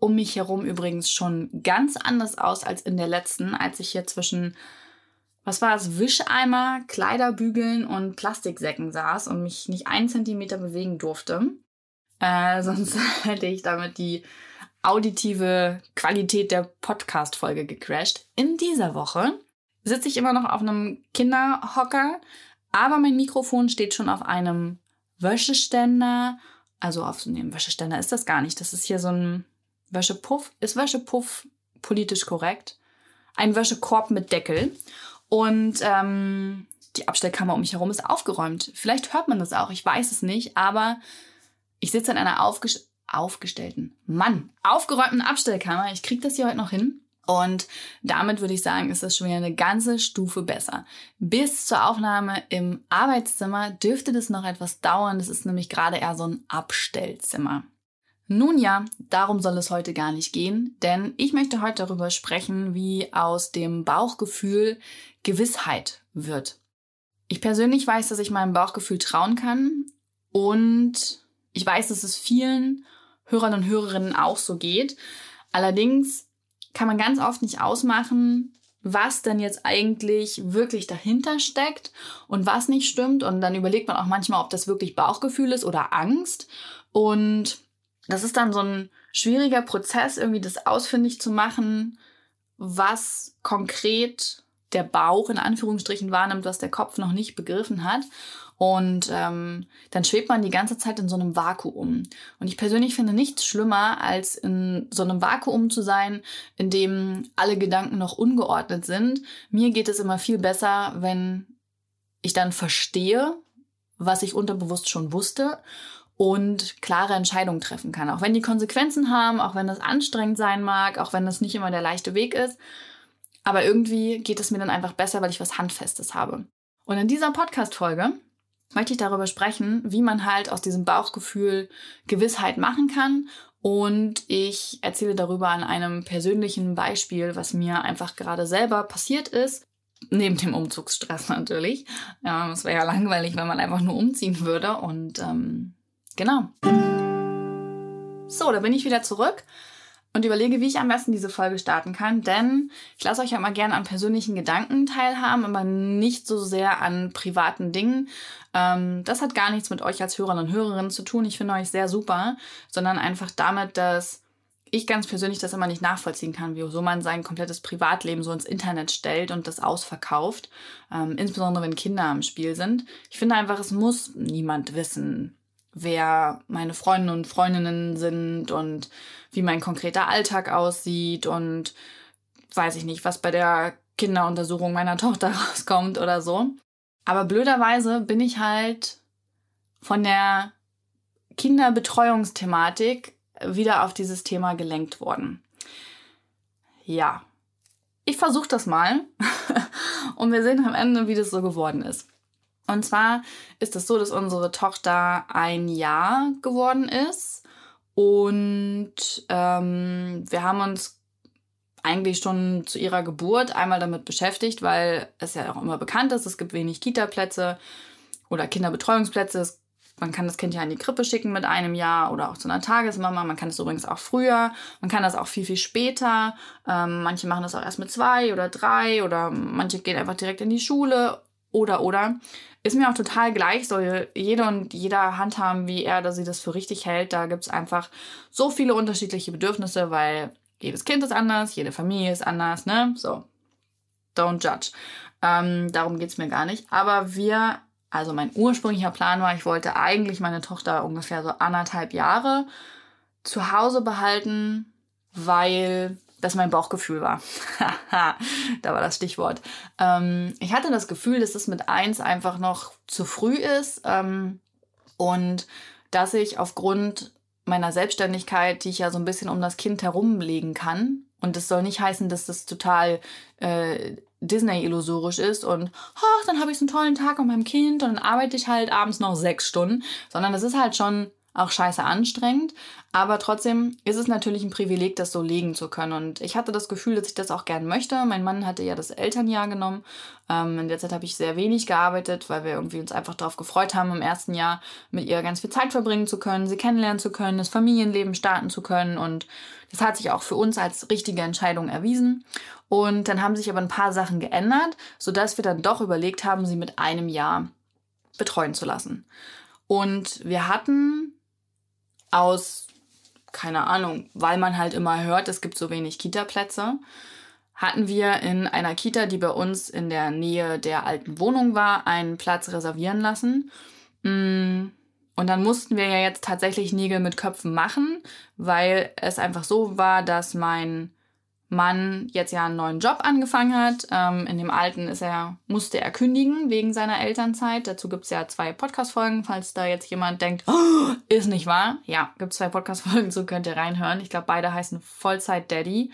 um mich herum übrigens schon ganz anders aus als in der letzten, als ich hier zwischen, was war es, Wischeimer, Kleiderbügeln und Plastiksäcken saß und mich nicht einen Zentimeter bewegen durfte. Äh, sonst hätte ich damit die auditive Qualität der Podcast-Folge gecrashed. In dieser Woche sitze ich immer noch auf einem Kinderhocker, aber mein Mikrofon steht schon auf einem Wäscheständer. Also auf so einem Wäscheständer ist das gar nicht. Das ist hier so ein Wäschepuff. Ist Wäschepuff politisch korrekt? Ein Wäschekorb mit Deckel. Und ähm, die Abstellkammer um mich herum ist aufgeräumt. Vielleicht hört man das auch, ich weiß es nicht, aber ich sitze in einer aufges aufgestellten, Mann, aufgeräumten Abstellkammer. Ich kriege das hier heute noch hin. Und damit würde ich sagen, ist das schon wieder eine ganze Stufe besser. Bis zur Aufnahme im Arbeitszimmer dürfte das noch etwas dauern. Das ist nämlich gerade eher so ein Abstellzimmer. Nun ja, darum soll es heute gar nicht gehen, denn ich möchte heute darüber sprechen, wie aus dem Bauchgefühl Gewissheit wird. Ich persönlich weiß, dass ich meinem Bauchgefühl trauen kann und ich weiß, dass es vielen Hörern und Hörerinnen auch so geht. Allerdings kann man ganz oft nicht ausmachen, was denn jetzt eigentlich wirklich dahinter steckt und was nicht stimmt. Und dann überlegt man auch manchmal, ob das wirklich Bauchgefühl ist oder Angst. Und das ist dann so ein schwieriger Prozess, irgendwie das ausfindig zu machen, was konkret der Bauch in Anführungsstrichen wahrnimmt, was der Kopf noch nicht begriffen hat. Und ähm, dann schwebt man die ganze Zeit in so einem Vakuum. Und ich persönlich finde nichts schlimmer, als in so einem Vakuum zu sein, in dem alle Gedanken noch ungeordnet sind. Mir geht es immer viel besser, wenn ich dann verstehe, was ich unterbewusst schon wusste und klare Entscheidungen treffen kann. Auch wenn die Konsequenzen haben, auch wenn das anstrengend sein mag, auch wenn das nicht immer der leichte Weg ist. Aber irgendwie geht es mir dann einfach besser, weil ich was Handfestes habe. Und in dieser Podcast-Folge möchte ich darüber sprechen, wie man halt aus diesem Bauchgefühl Gewissheit machen kann. Und ich erzähle darüber an einem persönlichen Beispiel, was mir einfach gerade selber passiert ist. Neben dem Umzugsstress natürlich. Ja, es wäre ja langweilig, wenn man einfach nur umziehen würde. Und ähm, genau. So, da bin ich wieder zurück und überlege, wie ich am besten diese Folge starten kann, denn ich lasse euch ja immer gerne an persönlichen Gedanken teilhaben, aber nicht so sehr an privaten Dingen. Ähm, das hat gar nichts mit euch als Hörern und Hörerinnen zu tun. Ich finde euch sehr super, sondern einfach damit, dass ich ganz persönlich das immer nicht nachvollziehen kann, wieso man sein komplettes Privatleben so ins Internet stellt und das ausverkauft, ähm, insbesondere wenn Kinder im Spiel sind. Ich finde einfach, es muss niemand wissen, wer meine Freunde und Freundinnen sind und wie mein konkreter Alltag aussieht und weiß ich nicht, was bei der Kinderuntersuchung meiner Tochter rauskommt oder so. Aber blöderweise bin ich halt von der Kinderbetreuungsthematik wieder auf dieses Thema gelenkt worden. Ja, ich versuche das mal und wir sehen am Ende, wie das so geworden ist. Und zwar ist es so, dass unsere Tochter ein Jahr geworden ist und ähm, wir haben uns eigentlich schon zu ihrer Geburt einmal damit beschäftigt, weil es ja auch immer bekannt ist, es gibt wenig Kita-Plätze oder Kinderbetreuungsplätze. Man kann das Kind ja in die Krippe schicken mit einem Jahr oder auch zu einer Tagesmama. Man kann es übrigens auch früher. Man kann das auch viel, viel später. Ähm, manche machen das auch erst mit zwei oder drei oder manche gehen einfach direkt in die Schule oder oder. Ist mir auch total gleich, soll jeder und jeder handhaben, wie er oder sie das für richtig hält. Da gibt es einfach so viele unterschiedliche Bedürfnisse, weil jedes Kind ist anders, jede Familie ist anders, ne? So, don't judge. Ähm, darum geht's mir gar nicht. Aber wir, also mein ursprünglicher Plan war, ich wollte eigentlich meine Tochter ungefähr so anderthalb Jahre zu Hause behalten, weil das mein Bauchgefühl war. da war das Stichwort. Ähm, ich hatte das Gefühl, dass es mit eins einfach noch zu früh ist ähm, und dass ich aufgrund meiner Selbstständigkeit, die ich ja so ein bisschen um das Kind herumlegen kann. Und das soll nicht heißen, dass das total äh, Disney-illusorisch ist und ach, dann habe ich so einen tollen Tag mit meinem Kind und dann arbeite ich halt abends noch sechs Stunden, sondern das ist halt schon auch scheiße anstrengend. Aber trotzdem ist es natürlich ein Privileg, das so legen zu können. Und ich hatte das Gefühl, dass ich das auch gern möchte. Mein Mann hatte ja das Elternjahr genommen. Ähm, in der Zeit habe ich sehr wenig gearbeitet, weil wir irgendwie uns einfach darauf gefreut haben, im ersten Jahr mit ihr ganz viel Zeit verbringen zu können, sie kennenlernen zu können, das Familienleben starten zu können. Und das hat sich auch für uns als richtige Entscheidung erwiesen. Und dann haben sich aber ein paar Sachen geändert, sodass wir dann doch überlegt haben, sie mit einem Jahr betreuen zu lassen. Und wir hatten aus keine Ahnung, weil man halt immer hört, es gibt so wenig Kita-Plätze, hatten wir in einer Kita, die bei uns in der Nähe der alten Wohnung war, einen Platz reservieren lassen. Mm, und dann mussten wir ja jetzt tatsächlich Nägel mit Köpfen machen, weil es einfach so war, dass mein Mann jetzt ja einen neuen Job angefangen hat. Ähm, in dem alten ist er, musste er kündigen wegen seiner Elternzeit. Dazu gibt es ja zwei Podcast-Folgen, falls da jetzt jemand denkt, oh, ist nicht wahr. Ja, gibt zwei Podcast-Folgen, so könnt ihr reinhören. Ich glaube, beide heißen Vollzeit Daddy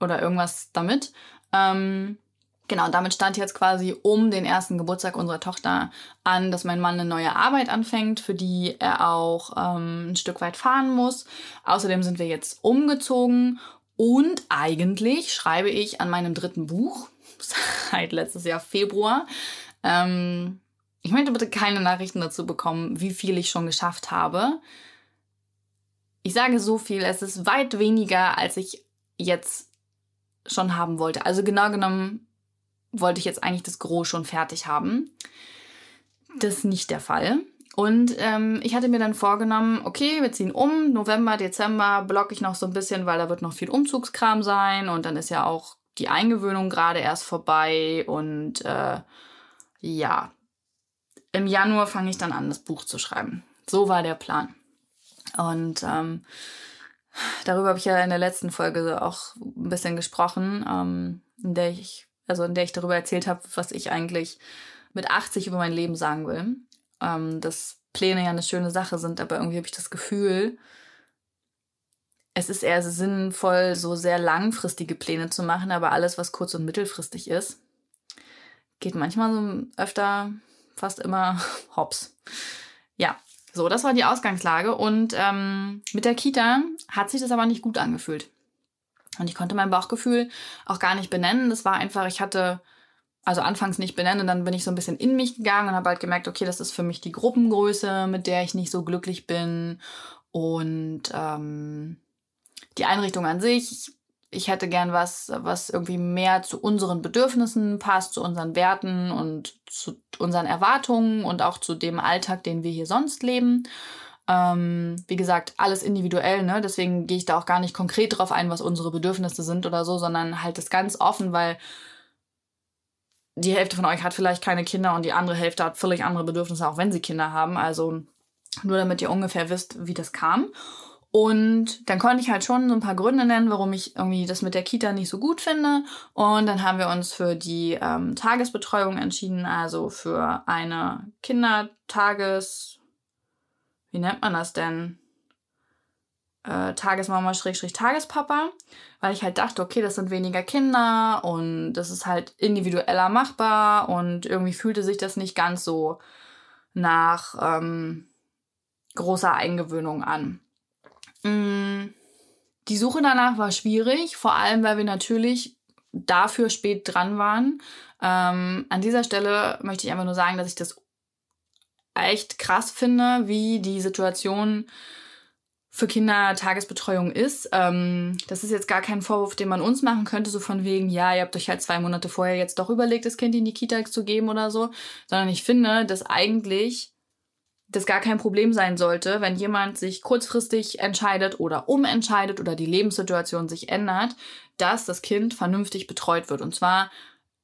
oder irgendwas damit. Ähm, genau, damit stand jetzt quasi um den ersten Geburtstag unserer Tochter an, dass mein Mann eine neue Arbeit anfängt, für die er auch ähm, ein Stück weit fahren muss. Außerdem sind wir jetzt umgezogen und eigentlich schreibe ich an meinem dritten Buch seit letztes Jahr Februar. Ähm, ich möchte bitte keine Nachrichten dazu bekommen, wie viel ich schon geschafft habe. Ich sage so viel, es ist weit weniger, als ich jetzt schon haben wollte. Also genau genommen wollte ich jetzt eigentlich das Gros schon fertig haben. Das ist nicht der Fall. Und ähm, ich hatte mir dann vorgenommen, okay, wir ziehen um, November, Dezember blocke ich noch so ein bisschen, weil da wird noch viel Umzugskram sein und dann ist ja auch die Eingewöhnung gerade erst vorbei und äh, ja, im Januar fange ich dann an, das Buch zu schreiben. So war der Plan. Und ähm, darüber habe ich ja in der letzten Folge auch ein bisschen gesprochen, ähm, in der ich, also in der ich darüber erzählt habe, was ich eigentlich mit 80 über mein Leben sagen will ähm, dass Pläne ja eine schöne Sache sind, aber irgendwie habe ich das Gefühl, es ist eher sinnvoll, so sehr langfristige Pläne zu machen, aber alles, was kurz- und mittelfristig ist, geht manchmal so öfter, fast immer hops. Ja, so, das war die Ausgangslage. Und ähm, mit der Kita hat sich das aber nicht gut angefühlt. Und ich konnte mein Bauchgefühl auch gar nicht benennen. Das war einfach, ich hatte also anfangs nicht benennen. Und dann bin ich so ein bisschen in mich gegangen und habe halt gemerkt, okay, das ist für mich die Gruppengröße, mit der ich nicht so glücklich bin. Und ähm, die Einrichtung an sich, ich hätte gern was, was irgendwie mehr zu unseren Bedürfnissen passt, zu unseren Werten und zu unseren Erwartungen und auch zu dem Alltag, den wir hier sonst leben. Ähm, wie gesagt, alles individuell, ne? Deswegen gehe ich da auch gar nicht konkret drauf ein, was unsere Bedürfnisse sind oder so, sondern halt das ganz offen, weil die Hälfte von euch hat vielleicht keine Kinder und die andere Hälfte hat völlig andere Bedürfnisse, auch wenn sie Kinder haben. Also nur damit ihr ungefähr wisst, wie das kam. Und dann konnte ich halt schon so ein paar Gründe nennen, warum ich irgendwie das mit der Kita nicht so gut finde. Und dann haben wir uns für die ähm, Tagesbetreuung entschieden, also für eine Kindertages... Wie nennt man das denn? Äh, Tagesmama Schrägstrich Tagespapa, weil ich halt dachte, okay, das sind weniger Kinder und das ist halt individueller machbar und irgendwie fühlte sich das nicht ganz so nach ähm, großer Eingewöhnung an. Mm, die Suche danach war schwierig, vor allem weil wir natürlich dafür spät dran waren. Ähm, an dieser Stelle möchte ich einfach nur sagen, dass ich das echt krass finde, wie die Situation für Kinder Tagesbetreuung ist. Ähm, das ist jetzt gar kein Vorwurf, den man uns machen könnte, so von wegen, ja, ihr habt euch halt zwei Monate vorher jetzt doch überlegt, das Kind in die Kita zu geben oder so, sondern ich finde, dass eigentlich das gar kein Problem sein sollte, wenn jemand sich kurzfristig entscheidet oder umentscheidet oder die Lebenssituation sich ändert, dass das Kind vernünftig betreut wird. Und zwar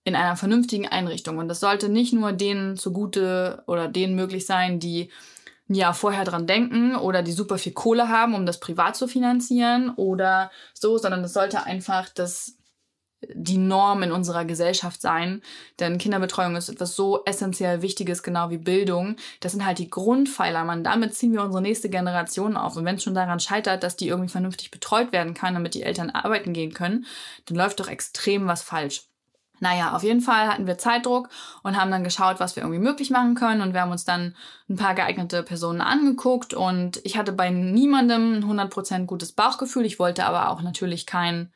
in einer vernünftigen Einrichtung. Und das sollte nicht nur denen zugute oder denen möglich sein, die ja vorher dran denken oder die super viel Kohle haben, um das privat zu finanzieren oder so, sondern es sollte einfach das die Norm in unserer Gesellschaft sein. Denn Kinderbetreuung ist etwas so essentiell Wichtiges, genau wie Bildung. Das sind halt die Grundpfeiler, man. Damit ziehen wir unsere nächste Generation auf. Und wenn es schon daran scheitert, dass die irgendwie vernünftig betreut werden kann, damit die Eltern arbeiten gehen können, dann läuft doch extrem was falsch. Naja, auf jeden Fall hatten wir Zeitdruck und haben dann geschaut, was wir irgendwie möglich machen können. Und wir haben uns dann ein paar geeignete Personen angeguckt. Und ich hatte bei niemandem ein 100% gutes Bauchgefühl. Ich wollte aber auch natürlich kein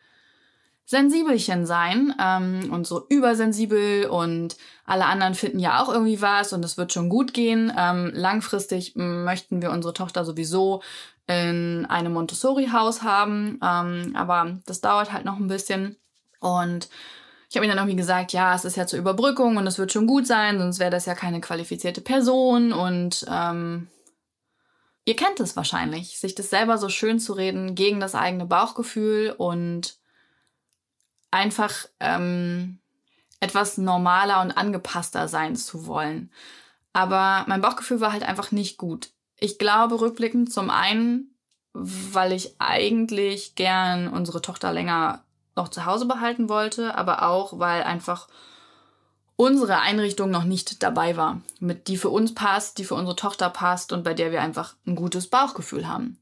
Sensibelchen sein ähm, und so übersensibel und alle anderen finden ja auch irgendwie was und es wird schon gut gehen. Ähm, langfristig möchten wir unsere Tochter sowieso in einem Montessori-Haus haben, ähm, aber das dauert halt noch ein bisschen und ich habe ihm dann irgendwie gesagt, ja, es ist ja zur Überbrückung und es wird schon gut sein, sonst wäre das ja keine qualifizierte Person und ähm, ihr kennt es wahrscheinlich, sich das selber so schön zu reden gegen das eigene Bauchgefühl und einfach ähm, etwas normaler und angepasster sein zu wollen. Aber mein Bauchgefühl war halt einfach nicht gut. Ich glaube rückblickend zum einen, weil ich eigentlich gern unsere Tochter länger noch zu Hause behalten wollte, aber auch, weil einfach unsere Einrichtung noch nicht dabei war, mit die für uns passt, die für unsere Tochter passt und bei der wir einfach ein gutes Bauchgefühl haben.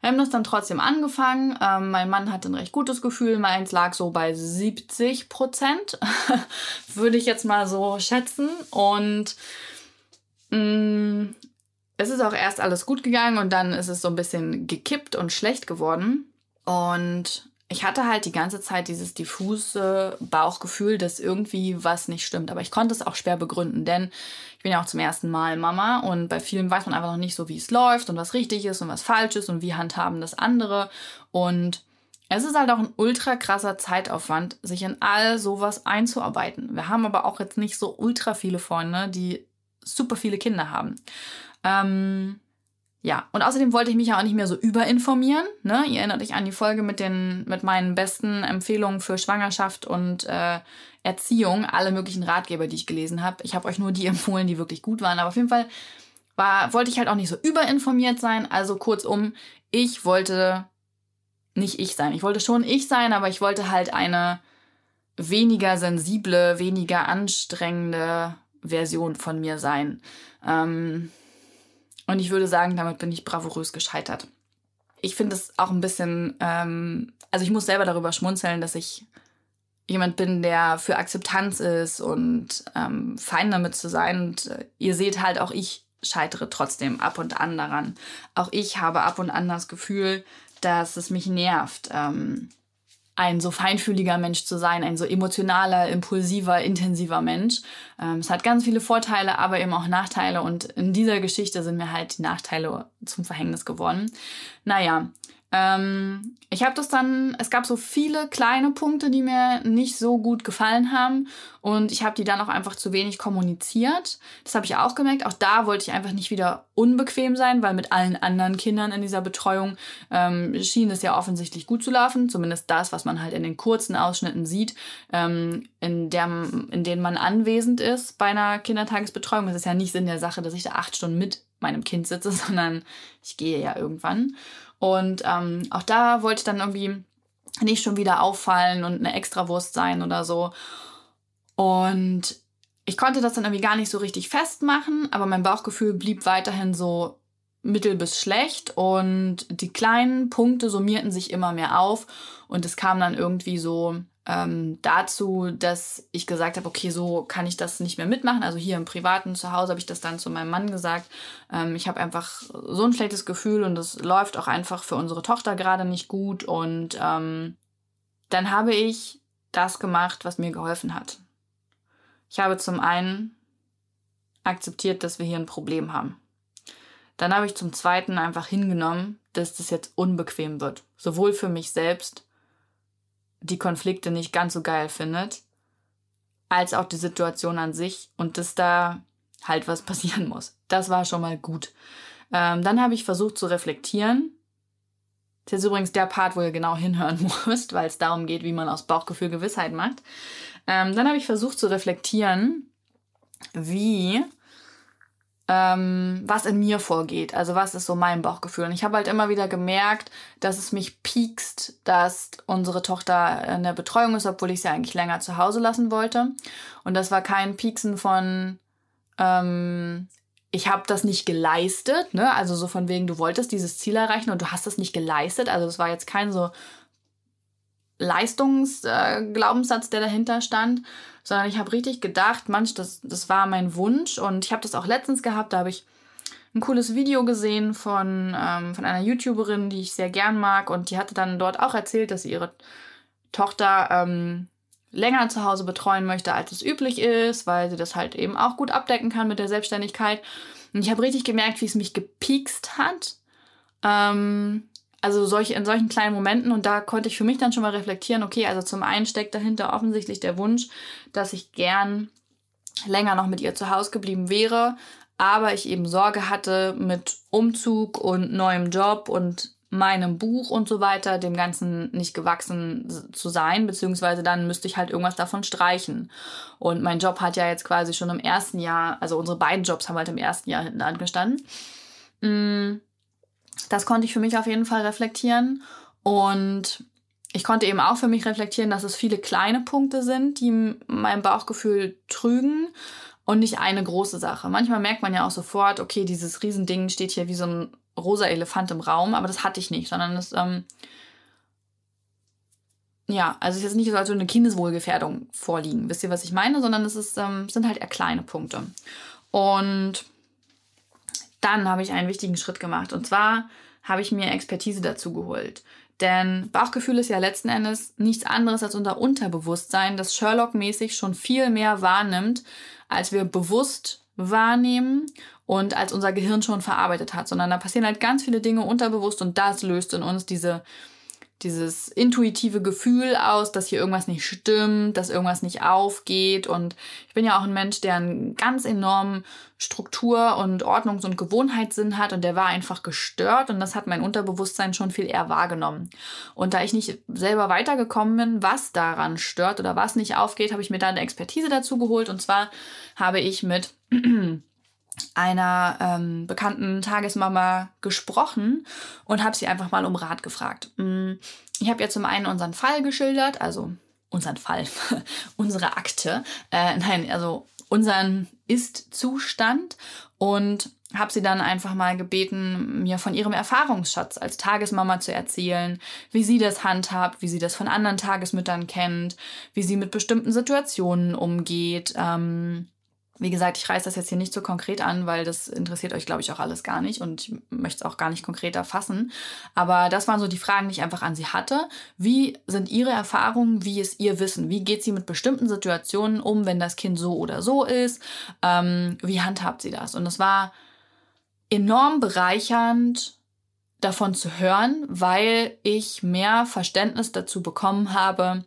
Wir haben das dann trotzdem angefangen. Ähm, mein Mann hatte ein recht gutes Gefühl. Meins lag so bei 70 Prozent, würde ich jetzt mal so schätzen. Und mh, mm, es ist auch erst alles gut gegangen und dann ist es so ein bisschen gekippt und schlecht geworden. Und ich hatte halt die ganze Zeit dieses diffuse Bauchgefühl, dass irgendwie was nicht stimmt. Aber ich konnte es auch schwer begründen, denn ich bin ja auch zum ersten Mal Mama und bei vielen weiß man einfach noch nicht so, wie es läuft und was richtig ist und was falsch ist und wie handhaben das andere. Und es ist halt auch ein ultra krasser Zeitaufwand, sich in all sowas einzuarbeiten. Wir haben aber auch jetzt nicht so ultra viele Freunde, die super viele Kinder haben. Ähm, ja, und außerdem wollte ich mich ja auch nicht mehr so überinformieren. Ne? Ihr erinnert euch an die Folge mit, den, mit meinen besten Empfehlungen für Schwangerschaft und äh, Erziehung, alle möglichen Ratgeber, die ich gelesen habe. Ich habe euch nur die empfohlen, die wirklich gut waren. Aber auf jeden Fall war, wollte ich halt auch nicht so überinformiert sein. Also kurzum, ich wollte nicht ich sein. Ich wollte schon ich sein, aber ich wollte halt eine weniger sensible, weniger anstrengende Version von mir sein. Ähm, und ich würde sagen, damit bin ich bravourös gescheitert. Ich finde es auch ein bisschen, ähm, also ich muss selber darüber schmunzeln, dass ich jemand bin, der für Akzeptanz ist und ähm, fein damit zu sein. Und äh, ihr seht halt, auch ich scheitere trotzdem ab und an daran. Auch ich habe ab und an das Gefühl, dass es mich nervt. Ähm, ein so feinfühliger Mensch zu sein, ein so emotionaler, impulsiver, intensiver Mensch. Ähm, es hat ganz viele Vorteile, aber eben auch Nachteile und in dieser Geschichte sind mir halt die Nachteile zum Verhängnis geworden. Naja, ähm, ich habe das dann, es gab so viele kleine Punkte, die mir nicht so gut gefallen haben und ich habe die dann auch einfach zu wenig kommuniziert. Das habe ich auch gemerkt. Auch da wollte ich einfach nicht wieder unbequem sein, weil mit allen anderen Kindern in dieser Betreuung ähm, schien es ja offensichtlich gut zu laufen. Zumindest das, was man halt in den kurzen Ausschnitten sieht, ähm, in, der, in denen man anwesend ist bei einer Kindertagesbetreuung. Es ist ja nicht Sinn der Sache, dass ich da acht Stunden mit meinem Kind sitze, sondern ich gehe ja irgendwann. Und ähm, auch da wollte ich dann irgendwie nicht schon wieder auffallen und eine Extrawurst sein oder so. Und ich konnte das dann irgendwie gar nicht so richtig festmachen, aber mein Bauchgefühl blieb weiterhin so mittel bis schlecht und die kleinen Punkte summierten sich immer mehr auf und es kam dann irgendwie so ähm, dazu, dass ich gesagt habe, okay, so kann ich das nicht mehr mitmachen. Also hier im privaten Zuhause habe ich das dann zu meinem Mann gesagt. Ähm, ich habe einfach so ein schlechtes Gefühl und es läuft auch einfach für unsere Tochter gerade nicht gut. Und ähm, dann habe ich das gemacht, was mir geholfen hat. Ich habe zum einen akzeptiert, dass wir hier ein Problem haben. Dann habe ich zum zweiten einfach hingenommen, dass das jetzt unbequem wird. Sowohl für mich selbst die Konflikte nicht ganz so geil findet, als auch die Situation an sich und dass da halt was passieren muss. Das war schon mal gut. Ähm, dann habe ich versucht zu reflektieren. Das ist übrigens der Part, wo ihr genau hinhören müsst, weil es darum geht, wie man aus Bauchgefühl Gewissheit macht. Ähm, dann habe ich versucht zu reflektieren, wie ähm, was in mir vorgeht. Also was ist so mein Bauchgefühl. Und ich habe halt immer wieder gemerkt, dass es mich piekst, dass unsere Tochter in der Betreuung ist, obwohl ich sie eigentlich länger zu Hause lassen wollte. Und das war kein Pieksen von, ähm, ich habe das nicht geleistet, ne? Also so von wegen, du wolltest dieses Ziel erreichen und du hast das nicht geleistet. Also das war jetzt kein so Leistungsglaubenssatz, äh, der dahinter stand, sondern ich habe richtig gedacht, manch, das, das war mein Wunsch und ich habe das auch letztens gehabt, da habe ich ein cooles Video gesehen von, ähm, von einer YouTuberin, die ich sehr gern mag und die hatte dann dort auch erzählt, dass sie ihre Tochter ähm, länger zu Hause betreuen möchte, als es üblich ist, weil sie das halt eben auch gut abdecken kann mit der Selbstständigkeit. Und ich habe richtig gemerkt, wie es mich gepiekst hat. Ähm, also solche, in solchen kleinen Momenten und da konnte ich für mich dann schon mal reflektieren, okay, also zum einen steckt dahinter offensichtlich der Wunsch, dass ich gern länger noch mit ihr zu Hause geblieben wäre, aber ich eben Sorge hatte mit Umzug und neuem Job und meinem Buch und so weiter, dem Ganzen nicht gewachsen zu sein, beziehungsweise dann müsste ich halt irgendwas davon streichen. Und mein Job hat ja jetzt quasi schon im ersten Jahr, also unsere beiden Jobs haben halt im ersten Jahr hinten angestanden. Mm das konnte ich für mich auf jeden Fall reflektieren. Und ich konnte eben auch für mich reflektieren, dass es viele kleine Punkte sind, die mein Bauchgefühl trügen und nicht eine große Sache. Manchmal merkt man ja auch sofort, okay, dieses Riesending steht hier wie so ein rosa Elefant im Raum, aber das hatte ich nicht, sondern es, ähm, ja, also es ist jetzt nicht so, als eine Kindeswohlgefährdung vorliegen. Wisst ihr, was ich meine? Sondern es ist, ähm, sind halt eher kleine Punkte. Und dann habe ich einen wichtigen Schritt gemacht. Und zwar habe ich mir Expertise dazu geholt. Denn Bauchgefühl ist ja letzten Endes nichts anderes als unser Unterbewusstsein, das Sherlock-mäßig schon viel mehr wahrnimmt, als wir bewusst wahrnehmen und als unser Gehirn schon verarbeitet hat. Sondern da passieren halt ganz viele Dinge unterbewusst und das löst in uns diese dieses intuitive Gefühl aus, dass hier irgendwas nicht stimmt, dass irgendwas nicht aufgeht. Und ich bin ja auch ein Mensch, der einen ganz enormen Struktur- und Ordnungs- und Gewohnheitssinn hat und der war einfach gestört und das hat mein Unterbewusstsein schon viel eher wahrgenommen. Und da ich nicht selber weitergekommen bin, was daran stört oder was nicht aufgeht, habe ich mir da eine Expertise dazu geholt. Und zwar habe ich mit einer ähm, bekannten Tagesmama gesprochen und habe sie einfach mal um Rat gefragt. Mm, ich habe ja zum einen unseren Fall geschildert, also unseren Fall, unsere Akte, äh, nein, also unseren Ist-Zustand und habe sie dann einfach mal gebeten, mir von ihrem Erfahrungsschatz als Tagesmama zu erzählen, wie sie das handhabt, wie sie das von anderen Tagesmüttern kennt, wie sie mit bestimmten Situationen umgeht. Ähm, wie gesagt, ich reiße das jetzt hier nicht so konkret an, weil das interessiert euch, glaube ich, auch alles gar nicht und ich möchte es auch gar nicht konkreter fassen. Aber das waren so die Fragen, die ich einfach an sie hatte. Wie sind ihre Erfahrungen? Wie ist ihr Wissen? Wie geht sie mit bestimmten Situationen um, wenn das Kind so oder so ist? Ähm, wie handhabt sie das? Und es war enorm bereichernd, davon zu hören, weil ich mehr Verständnis dazu bekommen habe,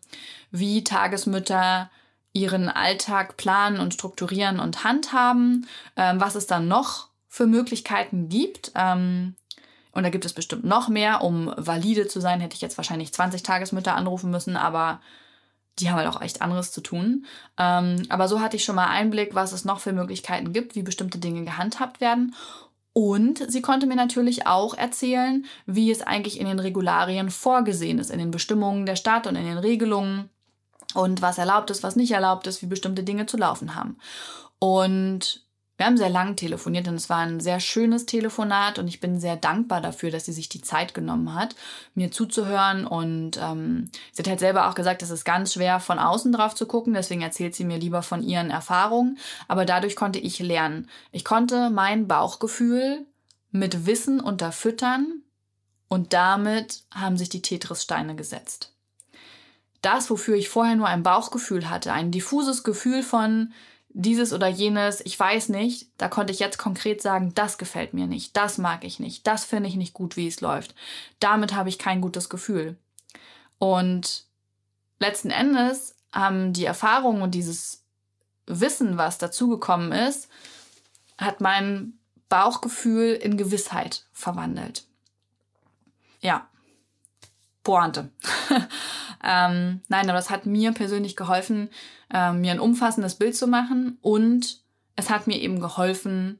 wie Tagesmütter ihren Alltag planen und strukturieren und handhaben, ähm, was es dann noch für Möglichkeiten gibt. Ähm, und da gibt es bestimmt noch mehr. Um valide zu sein, hätte ich jetzt wahrscheinlich 20 Tagesmütter anrufen müssen, aber die haben halt auch echt anderes zu tun. Ähm, aber so hatte ich schon mal Einblick, was es noch für Möglichkeiten gibt, wie bestimmte Dinge gehandhabt werden. Und sie konnte mir natürlich auch erzählen, wie es eigentlich in den Regularien vorgesehen ist, in den Bestimmungen der Stadt und in den Regelungen und was erlaubt ist, was nicht erlaubt ist, wie bestimmte Dinge zu laufen haben. Und wir haben sehr lang telefoniert und es war ein sehr schönes Telefonat und ich bin sehr dankbar dafür, dass sie sich die Zeit genommen hat, mir zuzuhören. Und ähm, sie hat halt selber auch gesagt, es ist ganz schwer, von außen drauf zu gucken, deswegen erzählt sie mir lieber von ihren Erfahrungen. Aber dadurch konnte ich lernen. Ich konnte mein Bauchgefühl mit Wissen unterfüttern und damit haben sich die Tetris-Steine gesetzt das, wofür ich vorher nur ein Bauchgefühl hatte, ein diffuses Gefühl von dieses oder jenes, ich weiß nicht, da konnte ich jetzt konkret sagen, das gefällt mir nicht, das mag ich nicht, das finde ich nicht gut, wie es läuft. Damit habe ich kein gutes Gefühl. Und letzten Endes haben die Erfahrungen und dieses Wissen, was dazugekommen ist, hat mein Bauchgefühl in Gewissheit verwandelt. Ja, Pointe. ähm, nein, aber das hat mir persönlich geholfen, äh, mir ein umfassendes Bild zu machen und es hat mir eben geholfen,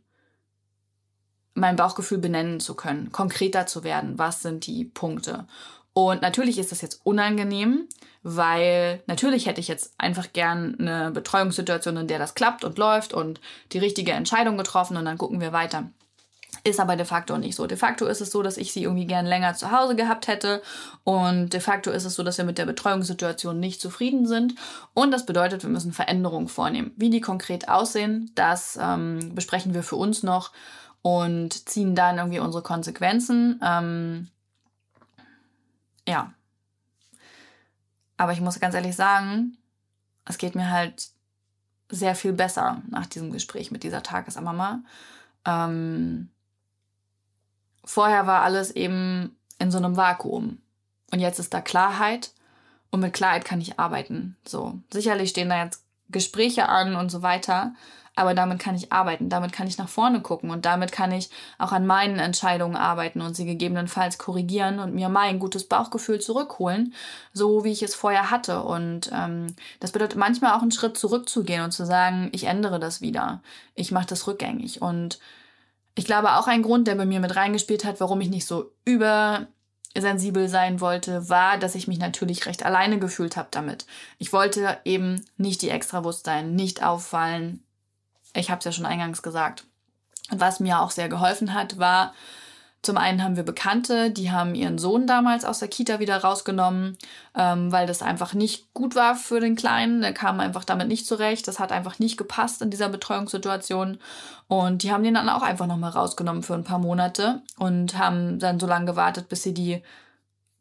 mein Bauchgefühl benennen zu können, konkreter zu werden. Was sind die Punkte? Und natürlich ist das jetzt unangenehm, weil natürlich hätte ich jetzt einfach gern eine Betreuungssituation, in der das klappt und läuft und die richtige Entscheidung getroffen und dann gucken wir weiter. Ist aber de facto nicht so. De facto ist es so, dass ich sie irgendwie gern länger zu Hause gehabt hätte. Und de facto ist es so, dass wir mit der Betreuungssituation nicht zufrieden sind. Und das bedeutet, wir müssen Veränderungen vornehmen. Wie die konkret aussehen, das ähm, besprechen wir für uns noch und ziehen dann irgendwie unsere Konsequenzen. Ähm, ja. Aber ich muss ganz ehrlich sagen, es geht mir halt sehr viel besser nach diesem Gespräch mit dieser Tagesamama. Ähm, vorher war alles eben in so einem Vakuum. Und jetzt ist da Klarheit und mit Klarheit kann ich arbeiten. So, sicherlich stehen da jetzt Gespräche an und so weiter, aber damit kann ich arbeiten, damit kann ich nach vorne gucken und damit kann ich auch an meinen Entscheidungen arbeiten und sie gegebenenfalls korrigieren und mir mein gutes Bauchgefühl zurückholen, so wie ich es vorher hatte. Und ähm, das bedeutet manchmal auch einen Schritt zurückzugehen und zu sagen, ich ändere das wieder, ich mache das rückgängig und ich glaube, auch ein Grund, der bei mir mit reingespielt hat, warum ich nicht so übersensibel sein wollte, war, dass ich mich natürlich recht alleine gefühlt habe damit. Ich wollte eben nicht die Extrawurst sein, nicht auffallen. Ich habe es ja schon eingangs gesagt. Und was mir auch sehr geholfen hat, war, zum einen haben wir Bekannte, die haben ihren Sohn damals aus der Kita wieder rausgenommen, ähm, weil das einfach nicht gut war für den Kleinen. Der kam einfach damit nicht zurecht. Das hat einfach nicht gepasst in dieser Betreuungssituation. Und die haben den dann auch einfach nochmal rausgenommen für ein paar Monate und haben dann so lange gewartet, bis sie die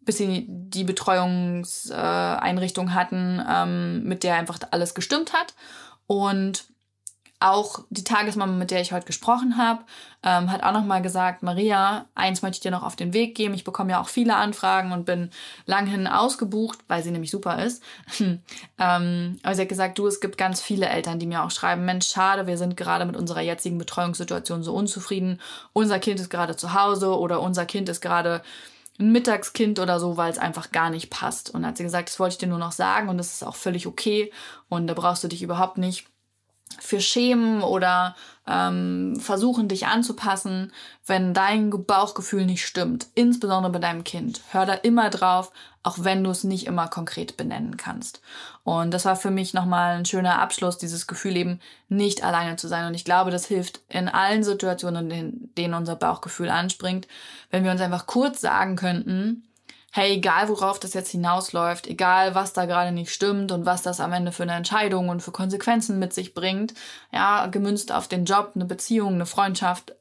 bis sie die Betreuungseinrichtung hatten, ähm, mit der einfach alles gestimmt hat. Und auch die Tagesmama, mit der ich heute gesprochen habe, ähm, hat auch nochmal gesagt, Maria, eins möchte ich dir noch auf den Weg geben. Ich bekomme ja auch viele Anfragen und bin langhin ausgebucht, weil sie nämlich super ist. ähm, aber sie hat gesagt, du, es gibt ganz viele Eltern, die mir auch schreiben, Mensch, schade, wir sind gerade mit unserer jetzigen Betreuungssituation so unzufrieden. Unser Kind ist gerade zu Hause oder unser Kind ist gerade ein Mittagskind oder so, weil es einfach gar nicht passt. Und hat sie gesagt, das wollte ich dir nur noch sagen und das ist auch völlig okay und da brauchst du dich überhaupt nicht für schämen oder ähm, versuchen, dich anzupassen, wenn dein Bauchgefühl nicht stimmt, insbesondere bei deinem Kind. Hör da immer drauf, auch wenn du es nicht immer konkret benennen kannst. Und das war für mich nochmal ein schöner Abschluss, dieses Gefühl eben nicht alleine zu sein. Und ich glaube, das hilft in allen Situationen, in denen unser Bauchgefühl anspringt, wenn wir uns einfach kurz sagen könnten, hey, egal worauf das jetzt hinausläuft, egal was da gerade nicht stimmt und was das am Ende für eine Entscheidung und für Konsequenzen mit sich bringt, ja, gemünzt auf den Job, eine Beziehung, eine Freundschaft,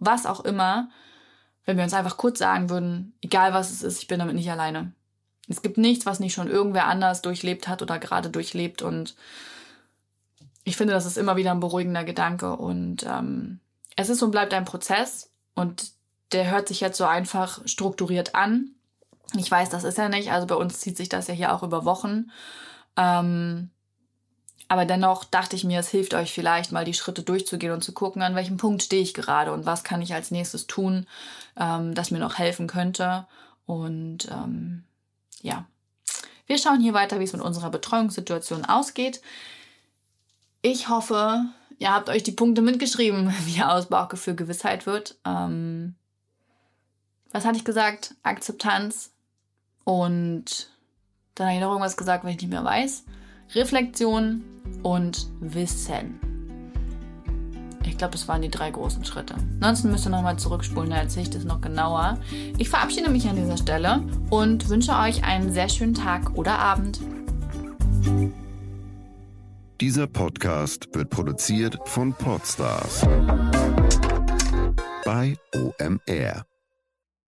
was auch immer, wenn wir uns einfach kurz sagen würden, egal was es ist, ich bin damit nicht alleine. Es gibt nichts, was nicht schon irgendwer anders durchlebt hat oder gerade durchlebt und ich finde, das ist immer wieder ein beruhigender Gedanke und ähm, es ist und bleibt ein Prozess und der hört sich jetzt so einfach strukturiert an, ich weiß, das ist ja nicht. Also bei uns zieht sich das ja hier auch über Wochen. Ähm, aber dennoch dachte ich mir, es hilft euch vielleicht mal die Schritte durchzugehen und zu gucken, an welchem Punkt stehe ich gerade und was kann ich als nächstes tun, ähm, das mir noch helfen könnte. Und ähm, ja, wir schauen hier weiter, wie es mit unserer Betreuungssituation ausgeht. Ich hoffe, ihr habt euch die Punkte mitgeschrieben, wie aus Bauchgefühl Gewissheit wird. Ähm, was hatte ich gesagt? Akzeptanz, und dann habe ich noch irgendwas gesagt, wenn ich nicht mehr weiß. Reflexion und Wissen. Ich glaube, das waren die drei großen Schritte. Ansonsten müsst ihr nochmal zurückspulen, da erzähle ich das noch genauer. Ich verabschiede mich an dieser Stelle und wünsche euch einen sehr schönen Tag oder Abend. Dieser Podcast wird produziert von Podstars bei OMR.